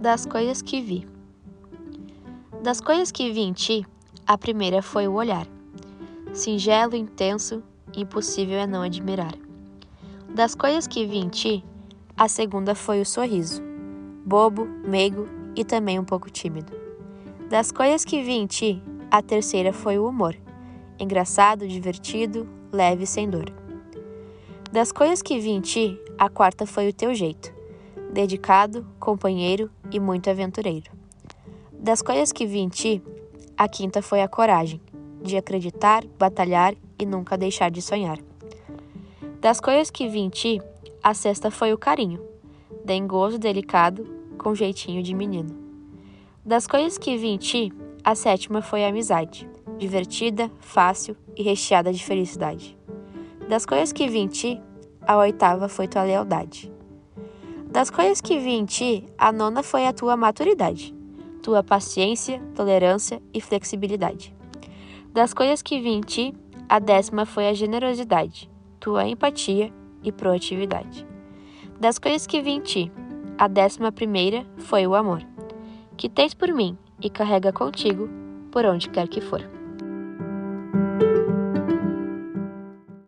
Das coisas que vi. Das coisas que vi em ti, a primeira foi o olhar. Singelo, intenso, impossível é não admirar. Das coisas que vi em ti, a segunda foi o sorriso. Bobo, meigo e também um pouco tímido. Das coisas que vi em ti, a terceira foi o humor. Engraçado, divertido, leve e sem dor. Das coisas que vi em ti, a quarta foi o teu jeito. Dedicado, companheiro e muito aventureiro. Das coisas que vi em ti, a quinta foi a coragem, de acreditar, batalhar e nunca deixar de sonhar. Das coisas que vi em ti, a sexta foi o carinho, dengoso, delicado, com jeitinho de menino. Das coisas que vi em ti, a sétima foi a amizade, divertida, fácil e recheada de felicidade. Das coisas que vi em ti, a oitava foi tua lealdade. Das coisas que vi em ti, a nona foi a tua maturidade, tua paciência, tolerância e flexibilidade. Das coisas que vi em ti, a décima foi a generosidade, tua empatia e proatividade. Das coisas que vi em ti, a décima primeira foi o amor, que tens por mim e carrega contigo por onde quer que for.